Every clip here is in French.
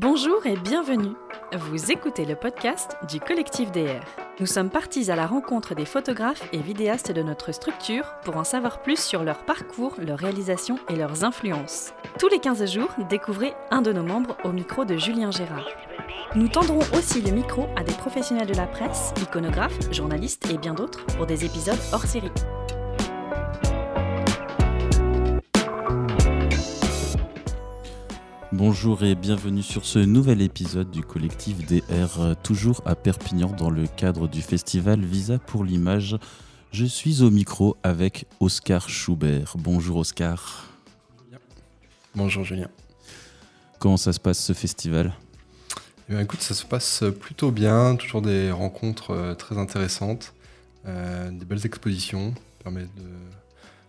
Bonjour et bienvenue. Vous écoutez le podcast du collectif DR. Nous sommes partis à la rencontre des photographes et vidéastes de notre structure pour en savoir plus sur leur parcours, leurs réalisations et leurs influences. Tous les 15 jours, découvrez un de nos membres au micro de Julien Gérard. Nous tendrons aussi le micro à des professionnels de la presse, iconographes, journalistes et bien d'autres pour des épisodes hors série. Bonjour et bienvenue sur ce nouvel épisode du collectif DR, euh, toujours à Perpignan dans le cadre du festival Visa pour l'image. Je suis au micro avec Oscar Schubert. Bonjour Oscar. Bonjour Julien. Comment ça se passe ce festival? Eh bien, écoute, ça se passe plutôt bien, toujours des rencontres euh, très intéressantes, euh, des belles expositions, permet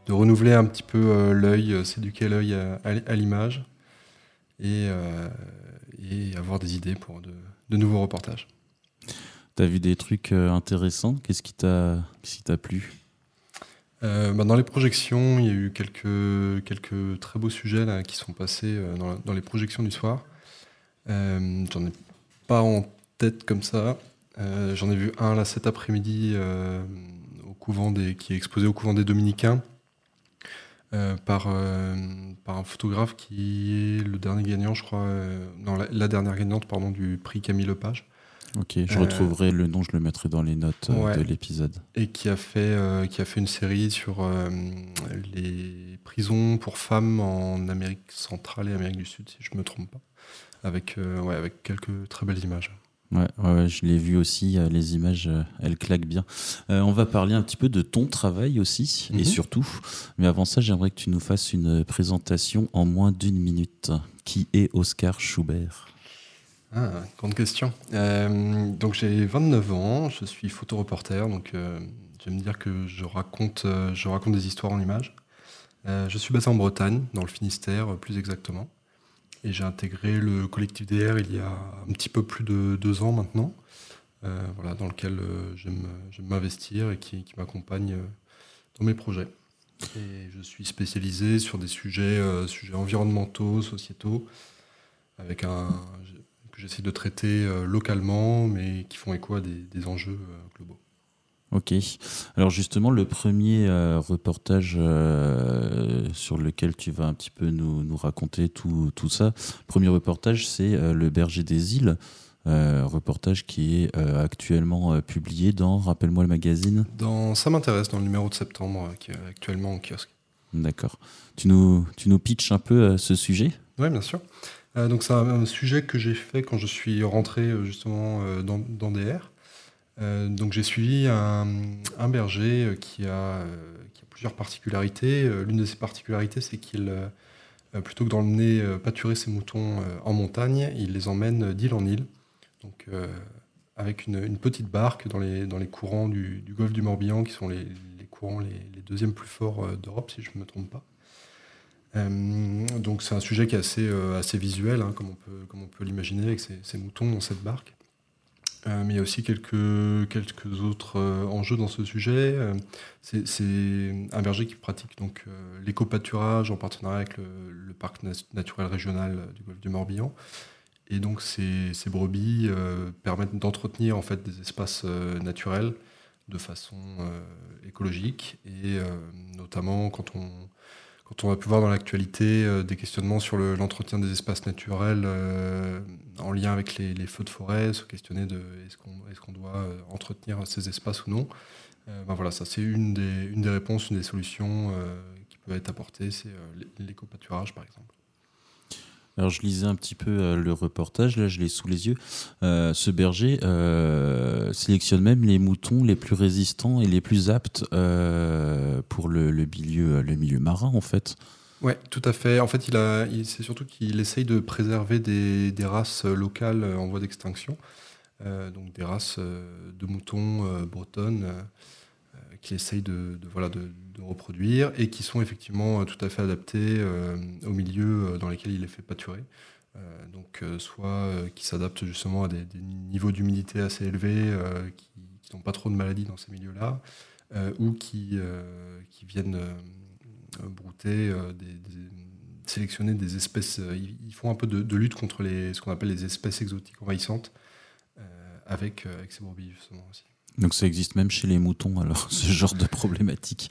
de, renouveler un petit peu l'œil, s'éduquer l'œil à à, euh, et, avoir des idées pour de, nouveaux reportages. Tu as vu des trucs euh, intéressants? Qu'est-ce qui t'a plu? Euh, bah, dans les projections, il y a eu quelques, quelques très beaux sujets là, qui sont passés dans, dans, les projections du soir. J'en ai pas en tête comme ça. J'en ai vu un là cet après-midi au couvent des, qui est exposé au couvent des Dominicains. Euh, par, euh, par un photographe qui est le dernier gagnant, je crois, euh, non, la, dernière gagnante pardon, du prix Camille Lepage. Ok, je retrouverai le nom, je le mettrai dans les notes de l'épisode. Et qui a, fait, qui a fait une série sur les prisons pour femmes en Amérique centrale et Amérique du Sud, si je ne me trompe pas, avec, ouais, avec quelques très belles images. Ouais, ouais, je l'ai vu aussi, euh, les images, euh, elles claquent bien. Euh, on va parler un petit peu de ton travail aussi, et mhm. surtout. Mais avant ça, j'aimerais que tu nous fasses une présentation en moins d'une minute. Qui est Oscar Schubert? Ah, grande question. donc j'ai 29 ans, je suis photoreporter, donc j'aime dire que je raconte, je raconte des histoires en images. je suis basé en Bretagne, dans le Finistère plus exactement. Et j'ai intégré le collectif DR il y a un petit peu plus de deux ans maintenant, euh, voilà, dans lequel euh, j'aime m'investir et qui, m'accompagne euh, dans mes projets. Et je suis spécialisé sur des sujets, sujets environnementaux, sociétaux, avec que j'essaie de traiter localement, mais qui font écho à des enjeux globaux. Ok. Alors justement, le premier euh, reportage euh, sur lequel tu vas un petit peu nous, nous raconter tout, tout, ça, le premier reportage, c'est euh, Le berger des îles, reportage qui est actuellement publié dans, rappelle-moi le magazine Dans Ça m'intéresse, dans le numéro de septembre, qui est actuellement en kiosque. D'accord. Tu nous, tu nous pitches un peu ce sujet? Oui, bien sûr. donc c'est un, sujet que j'ai fait quand je suis rentré justement dans, dans DR. Euh, donc j'ai suivi un, berger euh, qui a, qui a, plusieurs particularités. Euh, l'une de ses particularités, c'est qu'il, plutôt que d'emmener pâturer ses moutons en montagne, il les emmène d'île en île. Donc avec une, petite barque dans les, courants du, golfe du Morbihan, qui sont les, courants les, deuxièmes plus forts d'Europe, si je ne me trompe pas. donc c'est un sujet qui est assez, assez visuel, hein, comme on peut, comme on peut l'imaginer, avec ces, moutons dans cette barque. Euh, mais il y a aussi quelques, quelques autres euh, enjeux dans ce sujet. Euh, c'est un berger qui pratique donc l'éco-pâturage en partenariat avec le, parc naturel régional du golfe du Morbihan. Et donc ces, ces brebis permettent d'entretenir en fait des espaces naturels de façon écologique et notamment quand on quand on a pu voir dans l'actualité euh, des questionnements sur l'entretien des espaces naturels euh, en lien avec les, feux de forêt, se questionner de est-ce qu'on doit euh, entretenir ces espaces ou non. ben voilà, c'est une des, une des réponses, une des solutions qui peuvent être apportées, c'est l'éco-pâturage par exemple. Alors je lisais un petit peu euh, le reportage, là je l'ai sous les yeux. Euh, ce berger euh, sélectionne même les moutons les plus résistants et les plus aptes pour le, milieu, le milieu marin en fait. Ouais, tout à fait. En fait, il c'est surtout qu'il essaye de préserver des, races locales en voie d'extinction, donc des races de moutons bretonnes qu'il essaye de, voilà, de, reproduire et qui sont effectivement euh, tout à fait adaptés euh, au milieu euh, dans lequel il est fait pâturer. donc, soit qui s'adaptent justement à des, niveaux d'humidité assez élevés, qui, n'ont pas trop de maladies dans ces milieux-là, ou qui, viennent brouter sélectionner des espèces. Ils, font un peu de, lutte contre ce qu'on appelle les espèces exotiques envahissantes avec, avec ces brebis, justement aussi. Donc ça existe même chez les moutons, alors, ce genre de problématique.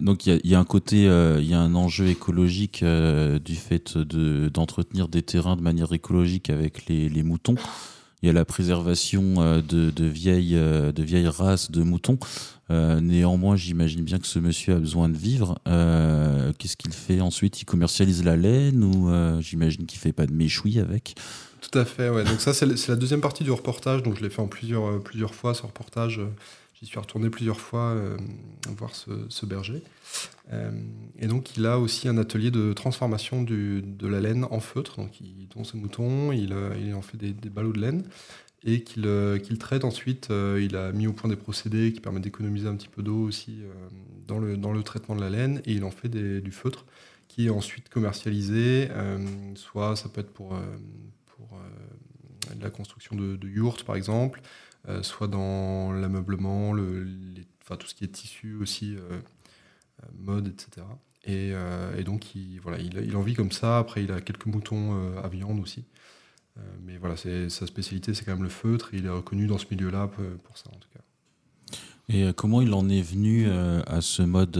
Donc il y, a un côté, euh, il y a un enjeu écologique euh, du fait de, d'entretenir des terrains de manière écologique avec les, les moutons. Il y a la préservation euh, de, de, vieilles, de vieilles races de moutons. néanmoins, j'imagine bien que ce monsieur a besoin de vivre. qu'est-ce qu'il fait ensuite? Il commercialise la laine ou j'imagine qu'il fait pas de méchoui avec? Tout à fait. Ouais. Donc ça, c'est, la deuxième partie du reportage. Donc je l'ai fait en plusieurs, plusieurs fois ce reportage. J'y suis retourné plusieurs fois euh, voir ce, berger. Euh, et donc, il a aussi un atelier de transformation de la laine en feutre. Donc, il tond ses moutons, il, euh, il en fait des, ballots de laine et qu'il traite ensuite. il a mis au point des procédés qui permettent d'économiser un petit peu d'eau aussi dans, le, dans le traitement de la laine et il en fait du feutre qui est ensuite commercialisé. soit ça peut être pour, pour la construction de, yurts par exemple, euh, soit dans l'ameublement, le, enfin, tout ce qui est tissu aussi, euh, euh, mode, etc. Et, donc, il, voilà, il, en vit comme ça. Après, il a quelques moutons à viande aussi. mais voilà, sa spécialité, c'est quand même le feutre. Et il est reconnu dans ce milieu-là pour ça, en tout cas. Et comment il en est venu à ce mode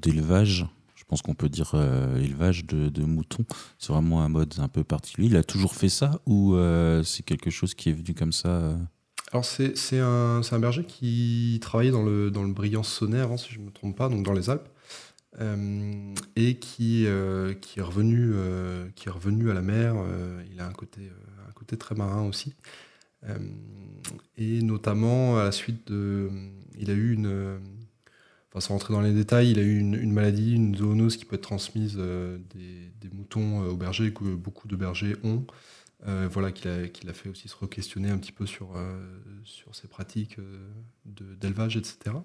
d'élevage? Pense qu'on peut dire élevage de, moutons. C'est vraiment un mode un peu particulier. Il a toujours fait ça ou c'est quelque chose qui est venu comme ça alors c'est un, un, berger qui travaillait dans le, dans le brillant sonnaire, si je ne me trompe pas, donc dans les Alpes, euh, et qui, euh, qui, est revenu, euh, qui est revenu à la mer. il a un côté, un côté très marin aussi. et notamment à la suite de... Il a eu une... Enfin, sans rentrer dans les détails, il a eu une, maladie, une zoonose qui peut être transmise des, des, moutons aux bergers, que beaucoup de bergers ont. Euh, voilà, qu'il a, fait aussi se re-questionner un petit peu sur, euh, sur ses pratiques euh, d'élevage, etc.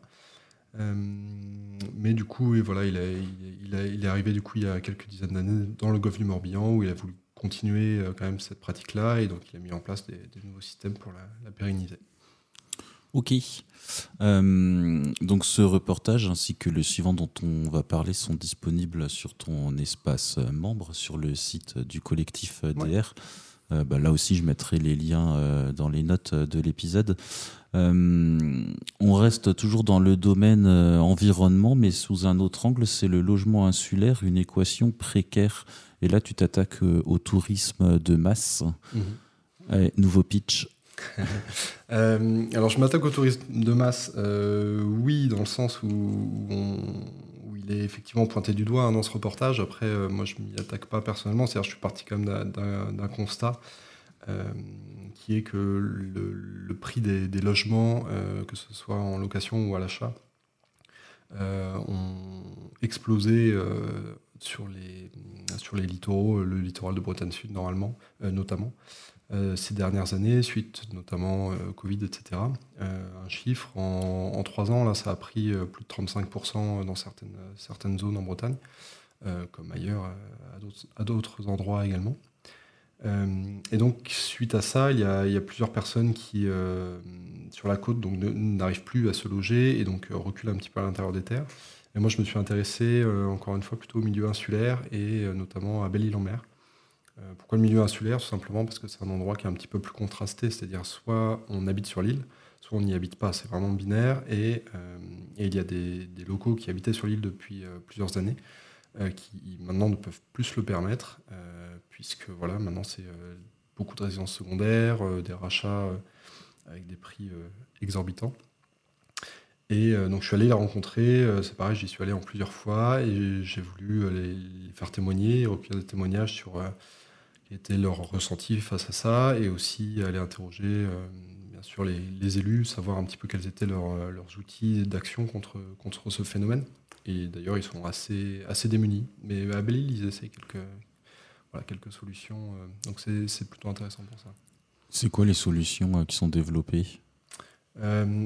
mais du coup, et voilà, il, est arrivé du coup il y a quelques dizaines d'années dans le golfe du Morbihan où il a voulu continuer quand même cette pratique-là et donc il a mis en place des, nouveaux systèmes pour la, pérenniser. Ok. donc ce reportage ainsi que le suivant dont on va parler sont disponibles sur ton espace membre sur le site du collectif DR. Euh, bah, là aussi, je mettrai les liens euh, dans les notes de l'épisode. Euh, on reste toujours dans le domaine environnement, mais sous un autre angle, c'est le logement insulaire, une équation précaire. Et là, tu t'attaques au tourisme de masse. Mhm. nouveau pitch. Alors, je m'attaque au tourisme de masse, oui, dans le sens où il est effectivement pointé du doigt hein, dans ce reportage. Après, euh, moi, je m'y attaque pas personnellement. C'est-à-dire, je suis parti quand même d'un constat euh, qui est que le, prix des, logements, euh, que ce soit en location ou à l'achat, ont explosé sur, les, sur les littoraux, le littoral de Bretagne Sud, normalement, notamment. Euh, ces dernières années, suite notamment euh, Covid, etc. Euh, un chiffre, en, trois ans, là, ça a pris plus de 35% dans certaines, certaines zones en Bretagne, comme ailleurs, à d'autres endroits également. et donc, suite à ça, il y a, il y a plusieurs personnes qui, sur la côte, n'arrivent plus à se loger et donc reculent un petit peu à l'intérieur des terres. Et moi, je me suis intéressé, encore une fois, plutôt au milieu insulaire et notamment à Belle-Île-en-Mer. Euh, pourquoi le milieu insulaire? Tout simplement parce que c'est un endroit qui est un petit peu plus contrasté, c'est-à-dire soit on habite sur l'île, soit on n'y habite pas. C'est vraiment binaire et, euh, il y a des, locaux qui habitaient sur l'île depuis euh, plusieurs années qui maintenant ne peuvent plus le permettre puisque voilà, maintenant c'est beaucoup de résidences secondaires, des rachats avec des prix exorbitants. Et donc je suis allé la rencontrer, c'est pareil, j'y suis allé en plusieurs fois et j'ai voulu les, faire témoigner, recueillir des témoignages sur quel était leur ressenti face à ça, et aussi aller interroger euh, bien sûr les, élus, savoir un petit peu quels étaient leurs, euh, leurs outils d'action contre, contre ce phénomène. Et d'ailleurs, ils sont assez, assez démunis. Mais à belle ils essaient quelques, voilà, quelques solutions. Euh, donc c'est, plutôt intéressant pour ça. C'est quoi les solutions qui sont développées?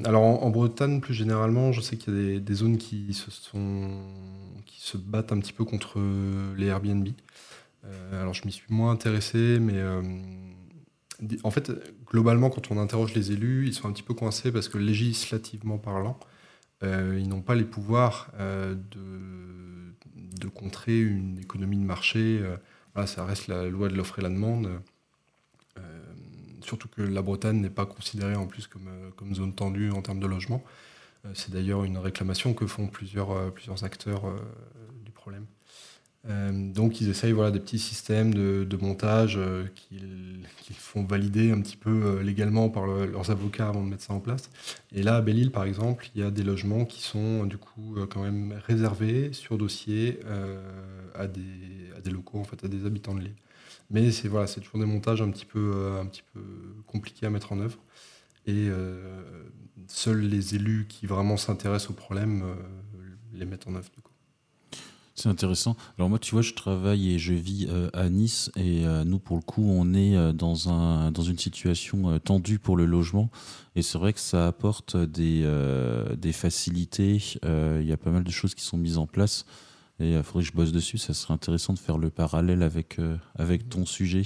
Alors en, Bretagne, plus généralement, je sais qu'il y a des, des, zones qui se, sont, qui se battent un petit peu contre les Airbnb. Euh, alors je m'y suis moins intéressé, mais euh, en fait, globalement, quand on interroge les élus, ils sont un petit peu coincés parce que législativement parlant, euh, ils n'ont pas les pouvoirs de contrer une économie de marché. voilà, ça reste la loi de l'offre et la demande. surtout que la Bretagne n'est pas considérée en plus comme, comme zone tendue en termes de logement. C'est d'ailleurs une réclamation que font plusieurs, plusieurs acteurs du problème. Euh, donc ils essayent voilà, des petits systèmes de, montage euh, qu'ils font valider un petit peu euh, légalement par leurs avocats avant de mettre ça en place. Et là, à Belle-Île, par exemple, il y a des logements qui sont du coup quand même réservés sur dossier à, des, locaux, en fait, à des habitants de l'île. Mais c'est voilà, toujours des montages un petit, peu, un petit peu compliqués à mettre en œuvre. Et seuls les élus qui vraiment s'intéressent au problème les mettent en œuvre. C'est intéressant. Alors moi, tu vois, je travaille et je vis euh, à Nice et euh, nous, pour le coup, on est euh, dans, un, dans une situation tendue pour le logement et c'est vrai que ça apporte des, des facilités. Il y a pas mal de choses qui sont mises en place. Et il euh, faudrait que je bosse dessus. Ça serait intéressant de faire le parallèle avec, euh, avec ton sujet.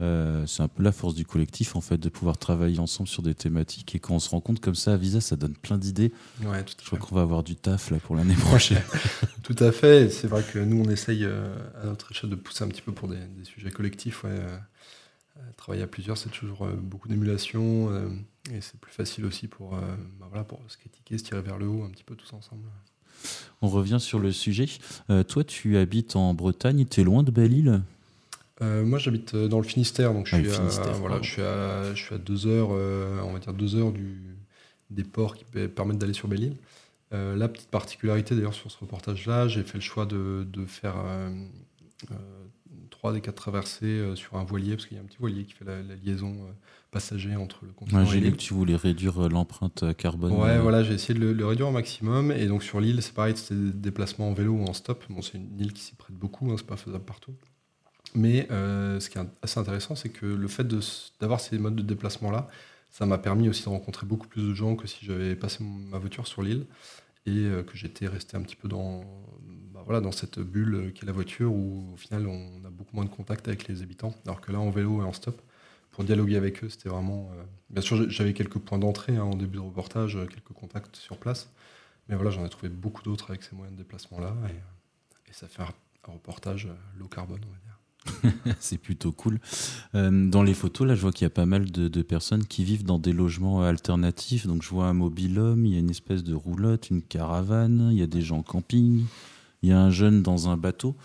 Euh, c'est un peu la force du collectif, en fait, de pouvoir travailler ensemble sur des thématiques. Et quand on se rend compte comme ça à Visa, ça donne plein d'idées. Ouais, je crois qu'on va avoir du taf là pour l'année prochaine. tout à fait. C'est vrai que nous, on essaye à notre échelle de pousser un petit peu pour des, sujets collectifs. Ouais. travailler à plusieurs, c'est toujours beaucoup d'émulation. et c'est plus facile aussi pour, bah voilà, pour se critiquer, se tirer vers le haut un petit peu tous ensemble. On revient sur le sujet. Euh, toi, tu habites en Bretagne, tu es loin de Belle-Île euh, moi, j'habite euh, dans le Finistère, donc je, ah, suis, à, voilà, je, suis, à, je suis à deux heures, on va dire deux heures du, des ports qui permettent d'aller sur Belle-Île. la petite particularité d'ailleurs sur ce reportage-là, j'ai fait le choix de, de faire trois des quatre traversées sur un voilier, parce qu'il y a un petit voilier qui fait la, liaison passager entre le continent J'ai lu que tu voulais réduire euh, l'empreinte euh, carbone. Ouais, euh. voilà, j'ai essayé de le, réduire au maximum. Et donc sur l'île, c'est pareil, c'était des déplacements en vélo ou en stop. Bon, c'est une île qui s'y prête beaucoup, hein, c'est pas faisable partout. Mais ce qui est assez intéressant, c'est que le fait d'avoir ces modes de déplacement-là, ça m'a permis aussi de rencontrer beaucoup plus de gens que si j'avais passé ma voiture sur l'île et que j'étais resté un petit peu dans, voilà, dans cette bulle qui est la voiture où au final on a beaucoup moins de contact avec les habitants. Alors que là, en vélo et en stop, pour dialoguer avec eux, c'était vraiment. Euh, bien sûr, j'avais quelques points d'entrée hein, en début de reportage, euh, quelques contacts sur place. Mais voilà, j'en ai trouvé beaucoup d'autres avec ces moyens de déplacement-là. Et, euh, ça fait un, reportage low carbone, on va dire. c'est plutôt cool. dans les photos, là, je vois qu'il y a pas mal de, personnes qui vivent dans des logements alternatifs. Donc, je vois un mobil-homme, il y a une espèce de roulotte, une caravane, il y a des gens en camping, il y a un jeune dans un bateau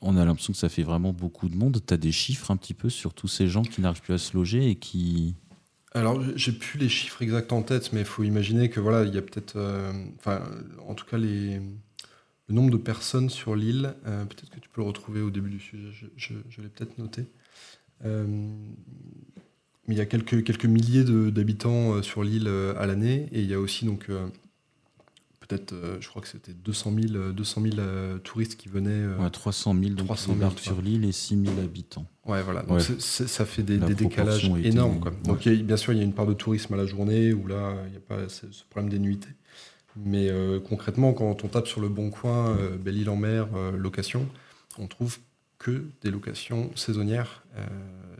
on a l'impression que ça fait vraiment beaucoup de monde. Tu as des chiffres un petit peu sur tous ces gens qui n'arrivent plus à se loger et qui. Alors, j'ai plus les chiffres exacts en tête, mais il faut imaginer que voilà, il y a peut-être. Euh, enfin, en tout cas, les, le nombre de personnes sur l'île, euh, peut-être que tu peux le retrouver au début du sujet, je, l'ai peut-être noté. Euh, mais il y a quelques, quelques milliers d'habitants sur l'île à l'année, et il y a aussi donc peut-être, euh, je crois que c'était 200 000, 200 000 touristes qui venaient. ouais, 300 000 donc 300 000 sur l'île et 6 000 habitants. Ouais, voilà. Donc ça fait des, décalages énormes. Donc bien sûr, il y a une part de tourisme à la journée où là, il n'y a pas ce, problème des nuitées. Mais euh, concrètement, quand on tape sur le bon coin, euh, Belle-Île en mer, location, on trouve que des locations saisonnières,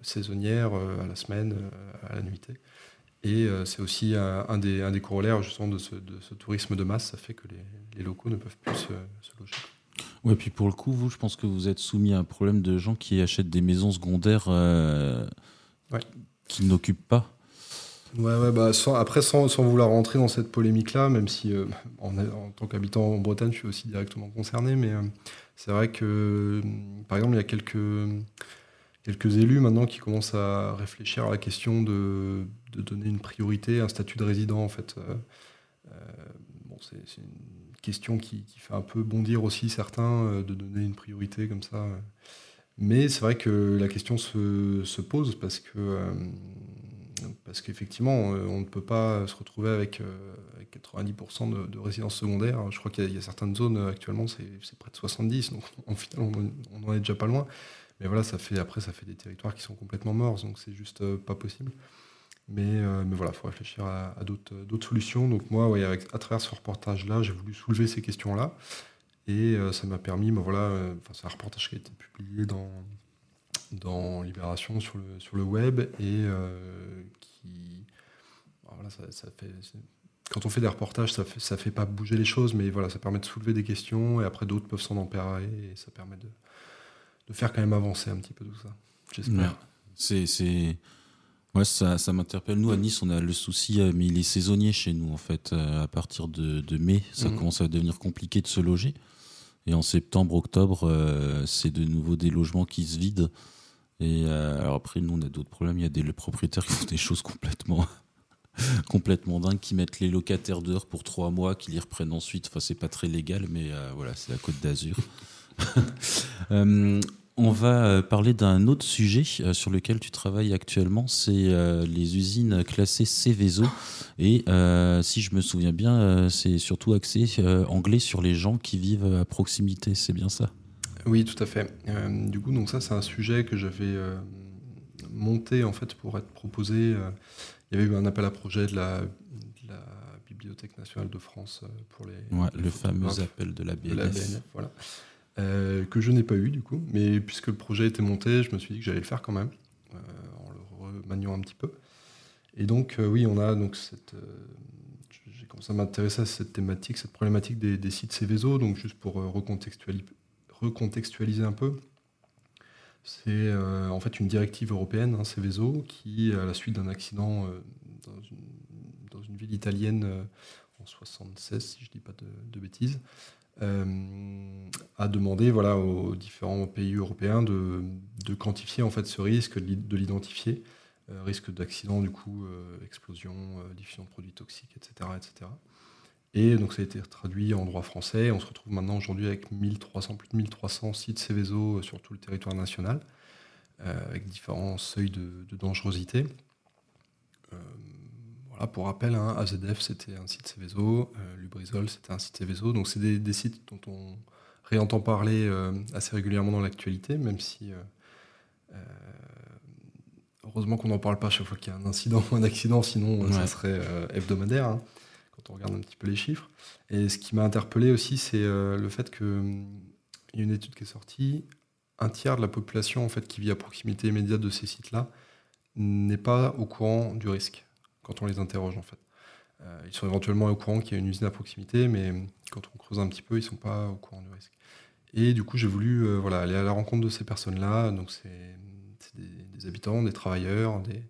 saisonnières à la semaine, à la nuitée. Et euh, c'est aussi un, des, un des corollaires justement de ce, de ce, tourisme de masse. Ça fait que les, les locaux ne peuvent plus se, loger. Ouais, puis pour le coup, vous, je pense que vous êtes soumis à un problème de gens qui achètent des maisons secondaires euh, qui n'occupent pas. Ouais, ouais, bah, après, sans, sans, vouloir rentrer dans cette polémique-là, même si euh, en, en, tant qu'habitant en Bretagne, je suis aussi directement concerné, mais c'est vrai que, par exemple, il y a quelques quelques élus maintenant qui commencent à réfléchir à la question de, donner une priorité, un statut de résident en fait. Euh, euh, bon, c'est une question qui, fait un peu bondir aussi certains euh, de donner une priorité comme ça. Mais c'est vrai que la question se, pose parce que parce qu'effectivement, on ne peut pas se retrouver avec, 90% de, résidences secondaires. Je crois qu'il y, a certaines zones actuellement, c'est près de 70, donc en final, on, on en est déjà pas loin. Mais voilà, ça fait, après, ça fait des territoires qui sont complètement morts, donc c'est juste euh, pas possible. Mais, euh, mais voilà, il faut réfléchir à, d'autres solutions. Donc moi, avec, à travers ce reportage-là, j'ai voulu soulever ces questions-là. Et euh, ça m'a permis, ben voilà, c'est un reportage qui a été publié dans, dans Libération sur le, sur le web et qui. Ben voilà, ça, fait, quand on fait des reportages, ça fait, ça fait pas bouger les choses, mais voilà, ça permet de soulever des questions et après d'autres peuvent s'en emparer et ça permet de, de, faire quand même avancer un petit peu tout ça. J'espère. C'est, c'est, ouais, ça, ça m'interpelle. Nous à Nice, on a le souci, euh, mais il est saisonnier chez nous en fait. Euh, à partir de, de mai, ça mhm. commence à devenir compliqué de se loger. Et en septembre, octobre, euh, c'est de nouveau des logements qui se vident. Et alors après, nous, on a d'autres problèmes. Il y a des propriétaires qui font des choses complètement complètement dingue qui mettent les locataires dehors pour trois mois, qui les reprennent ensuite. Enfin, c'est pas très légal, mais euh, voilà, c'est la Côte d'Azur. Euh, on va euh, parler d'un autre sujet sur lequel tu travailles actuellement, c'est les usines classées Céveso. Et si je me souviens bien, c'est surtout axé anglais sur les gens qui vivent à proximité, c'est bien ça? Oui, tout à fait. du coup, donc ça, c'est un sujet que j'avais monté en fait pour être proposé il y avait eu un appel à projet de la, Bibliothèque nationale de France euh, pour les. le fameux appel de la BNF. voilà. Euh, que je n'ai pas eu du coup, mais puisque le projet était monté, je me suis dit que j'allais le faire quand même, euh, en le remaniant un petit peu. Et donc, oui, on a donc cette. j'ai commencé à m'intéresser à cette thématique, cette problématique des, sites Céveso, donc juste pour recontextualiser, un peu. C'est euh, en fait une directive européenne, hein, Céveso, qui, à la suite d'un accident euh, dans, une, ville italienne euh, en 76, si je ne dis pas de, bêtises, a demandé voilà, aux différents pays européens de, quantifier en fait, ce risque, de l'identifier, risque d'accident, du coup, explosion, diffusion de produits toxiques, etc., etc. Et donc ça a été traduit en droit français. On se retrouve maintenant aujourd'hui avec 1300, plus de 1300 sites Céveso sur tout le territoire national, euh, avec différents seuils de, dangerosité. Euh, voilà, pour rappel, hein, AZF c'était un site Céveso, euh, Lubrizol c'était un site Céveso. Donc c'est des, sites dont on réentend parler assez régulièrement dans l'actualité, même si heureusement qu'on n'en parle pas chaque fois qu'il y a un incident ou un accident, sinon ça serait hebdomadaire. Hein on regarde un petit peu les chiffres. Et ce qui m'a interpellé aussi, c'est euh, le fait qu'il hum, y a une étude qui est sortie, un tiers de la population en fait, qui vit à proximité immédiate de ces sites-là n'est pas au courant du risque quand on les interroge en fait. Euh, ils sont éventuellement au courant qu'il y a une usine à proximité, mais quand on creuse un petit peu, ils ne sont pas au courant du risque. Et du coup, j'ai voulu euh, voilà, aller à la rencontre de ces personnes-là. Donc, c'est des, habitants, des travailleurs, des,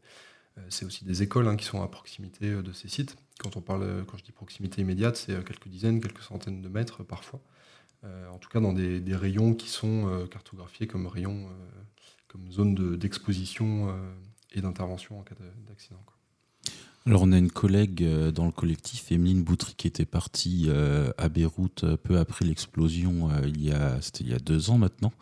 c'est aussi des écoles hein, qui sont à proximité de ces sites. Quand on parle, quand je dis proximité immédiate, c'est euh, quelques dizaines, quelques centaines de mètres parfois. Euh, en tout cas, dans des, rayons qui sont euh, cartographiés comme rayons, comme zone d'exposition et d'intervention en cas d'accident. Alors on a une collègue dans le collectif, Emeline Boutry, qui était partie à Beyrouth peu après l'explosion, il y a c'était il y a deux ans maintenant.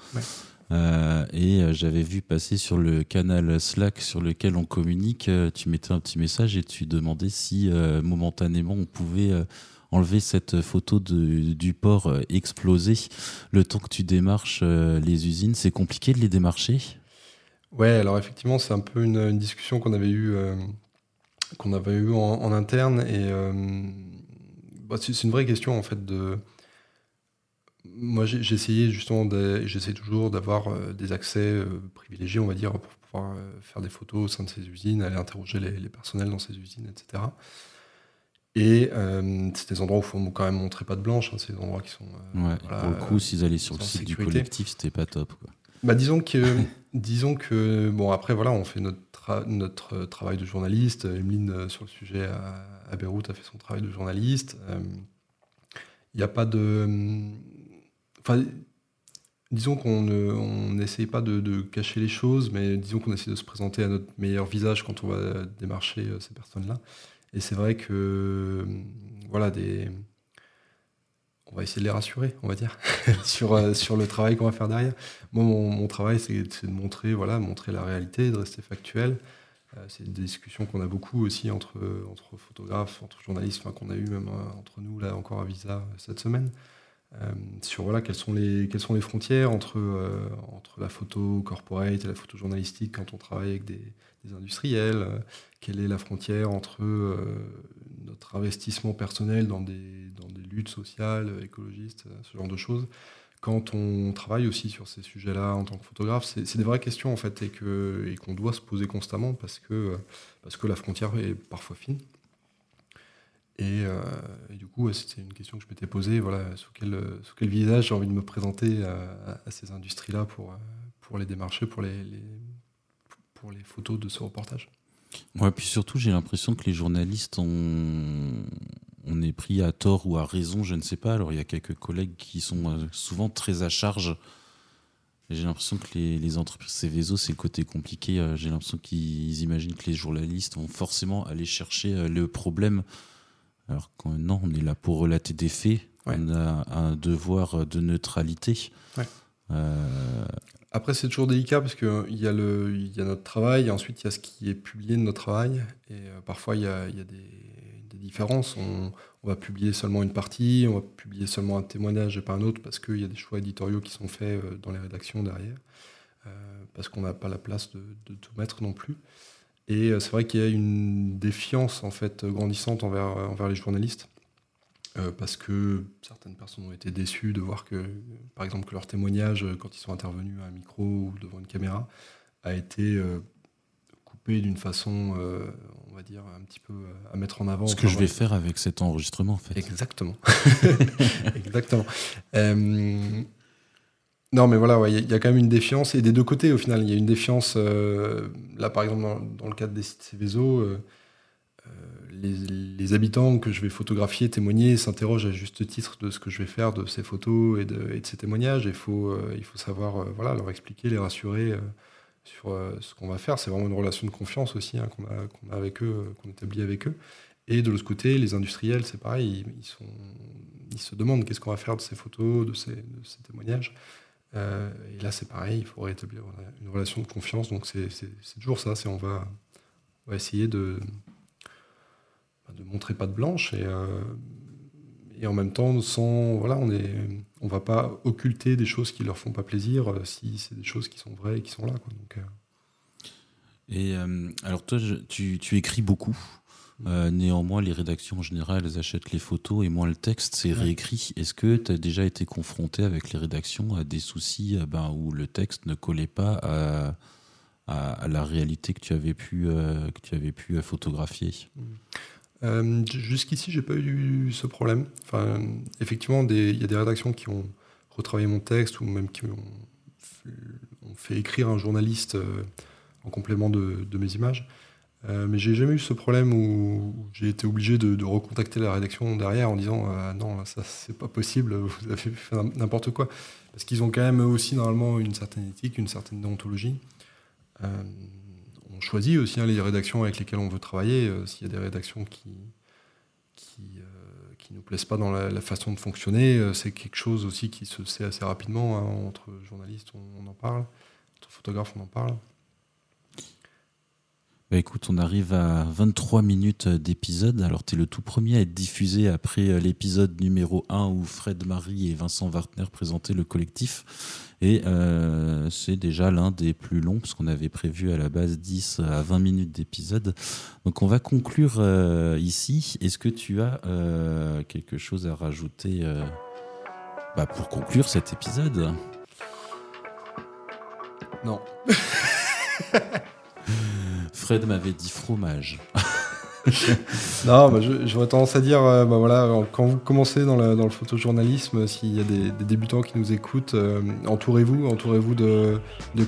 Euh, et euh, j'avais vu passer sur le canal Slack sur lequel on communique, euh, tu mettais un petit message et tu demandais si momentanément on pouvait enlever cette photo de, du port explosé le temps que tu démarches les usines. C'est compliqué de les démarcher? Ouais, alors effectivement, c'est un peu une, discussion qu'on avait eue qu'on avait eu en, interne et bah, c'est une vraie question en fait de moi, j'ai essayé justement, j'essaie toujours d'avoir euh, des accès euh, privilégiés, on va dire, pour pouvoir euh, faire des photos au sein de ces usines, aller interroger les, personnels dans ces usines, etc. Et c'est des endroits où il faut quand même montrer pas de blanche, hein, c'est des endroits qui sont. ouais, pour le coup, s'ils allaient sur le site du collectif, c'était pas top. Quoi. Bah, disons que, disons que, bon, après, voilà, on fait notre, notre travail de journaliste. Emeline, sur le sujet à, Beyrouth, a fait son travail de journaliste. Il n'y a pas de Enfin, disons qu'on n'essaye pas de, cacher les choses, mais disons qu'on essaie de se présenter à notre meilleur visage quand on va démarcher euh, ces personnes-là. Et c'est vrai que, euh, voilà, des... on va essayer de les rassurer, on va dire, sur, euh, sur le travail qu'on va faire derrière. Moi, mon, travail, c'est de montrer, voilà, montrer la réalité, de rester factuel. c'est des discussions qu'on a beaucoup aussi entre, entre photographes, entre journalistes, qu'on a eu même entre nous, là, encore à Visa cette semaine. Euh, sur voilà, quelles, sont les, quelles sont les frontières entre, euh, entre la photo corporate et la photo journalistique quand on travaille avec des, industriels, euh, quelle est la frontière entre notre investissement personnel dans des, dans des luttes sociales, écologistes, ce genre de choses quand on travaille aussi sur ces sujets-là en tant que photographe, c'est des vraies questions en fait et qu'on et doit se poser constamment parce que, parce que la frontière est parfois fine. Et, du coup, c'était une question que je m'étais posée, voilà, sous quel, sous quel visage j'ai envie de me présenter à, ces industries-là pour, pour les démarcher, pour les, pour les photos de ce reportage. Ouais, puis surtout, j'ai l'impression que les journalistes ont, on est pris à tort ou à raison, je ne sais pas. Alors, il y a quelques collègues qui sont souvent très à charge j'ai l'impression que les, les entreprises Céveso, c'est le côté compliqué. Euh, j'ai l'impression qu'ils imaginent que les journalistes vont forcément aller chercher euh, le problème. Alors que non, on est là pour relater des faits. On a un devoir de neutralité. Euh, Après, c'est toujours délicat parce qu'il y, a y a notre travail et ensuite il y a ce qui est publié de notre travail. Et parfois, il y a, y a des, des, différences. On, on va publier seulement une partie, on va publier seulement un témoignage et pas un autre parce qu'il y a des choix éditoriaux qui sont faits euh, dans les rédactions derrière, euh, parce qu'on n'a pas la place de, tout mettre non plus. Et euh, c'est vrai qu'il y a une défiance en fait grandissante envers, envers les journalistes, parce que certaines personnes ont été déçues de voir que, par exemple, que leur témoignage, quand ils sont intervenus à un micro ou devant une caméra, a été coupé d'une façon, va dire, un petit peu euh, à mettre en avant. Ce que je vais faire avec cet enregistrement, en fait. Exactement. Exactement. Euh, non, mais voilà, il y, a quand même une défiance, et des deux côtés, au final. Il y a une défiance, euh, là, par exemple, dans, le cadre des sites Céveso, les, habitants que je vais photographier, témoigner, s'interrogent à juste titre de ce que je vais faire de ces photos et de, et ces témoignages. Il faut, il faut savoir voilà, leur expliquer, les rassurer sur euh, ce qu'on va faire. C'est vraiment une relation de confiance aussi hein, qu'on a, avec eux, euh, qu'on établit avec eux. Et de l'autre côté, les industriels, c'est pareil, ils, se demandent qu'est-ce qu'on va faire de ces photos, de ces témoignages. Euh, et là, c'est pareil, il faut rétablir une relation de confiance. Donc, c'est toujours ça. C'est on va, essayer de, de montrer pas de blanche et, et en même temps, sans, on est, va pas occulter des choses qui leur font pas plaisir euh, si c'est des choses qui sont vraies et qui sont là. Euh. Et euh, alors toi, tu, tu, écris beaucoup. Mm. néanmoins, les rédactions en général, elles achètent les photos et moi le texte, c'est réécrit. Est-ce que tu as déjà été confronté avec les rédactions à des soucis ben, où le texte ne collait pas à, à, la réalité que tu avais pu, que tu avais pu photographier? Euh, Jusqu'ici, j'ai pas eu ce problème. Enfin, effectivement, il y a des rédactions qui ont retravaillé mon texte ou même qui ont, fait écrire un journaliste euh, en complément de, mes images. Euh, mais j'ai jamais eu ce problème où j'ai été obligé de, recontacter la rédaction derrière en disant euh, non, ça c'est pas possible, vous avez fait n'importe quoi. Parce qu'ils ont quand même aussi normalement une certaine éthique, une certaine déontologie. Euh, on choisit aussi hein, les rédactions avec lesquelles on veut travailler. S'il y a des rédactions qui qui, qui nous plaisent pas dans la, façon de fonctionner, c'est quelque chose aussi qui se sait assez rapidement. Hein, entre journalistes, on, en parle. Entre photographes, on en parle. Bah écoute, on arrive à 23 minutes d'épisode. Alors, tu es le tout premier à être diffusé après l'épisode numéro 1 où Fred Marie et Vincent Wartner présentaient le collectif. Et euh, c'est déjà l'un des plus longs, parce qu'on avait prévu à la base 10 à 20 minutes d'épisode. Donc on va conclure euh, ici. Est-ce que tu as euh, quelque chose à rajouter bah, pour conclure cet épisode? Non. Fred m'avait dit fromage. non, bah, j'aurais tendance à dire, euh, bah, voilà, quand vous commencez dans, le photojournalisme, s'il y a des, débutants qui nous écoutent, euh, entourez-vous, entourez-vous de,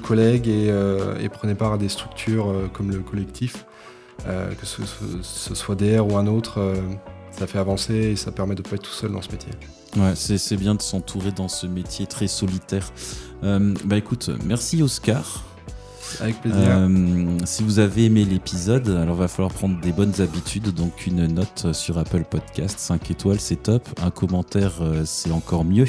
collègues euh, et, prenez part à des structures comme le collectif, que ce, soit DR ou un autre. ça fait avancer et ça permet de ne pas être tout seul dans ce métier. Ouais, c'est bien de s'entourer dans ce métier très solitaire. bah écoute, merci Oscar. Avec plaisir. Euh, si vous avez aimé l'épisode, alors va falloir prendre des bonnes habitudes. Donc une note sur Apple Podcast, 5 étoiles, c'est top. Un commentaire, euh, c'est encore mieux.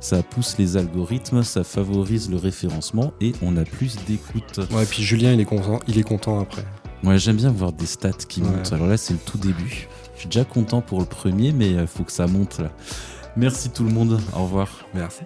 Ça pousse les algorithmes, ça favorise le référencement et on a plus d'écoute. Ouais, et puis Julien, il est content, il est content après. Ouais, j'aime bien voir des stats qui montent. Alors là, c'est le tout début. Je suis déjà content pour le premier, mais il faut que ça monte là. Merci tout le monde. Au revoir. Merci.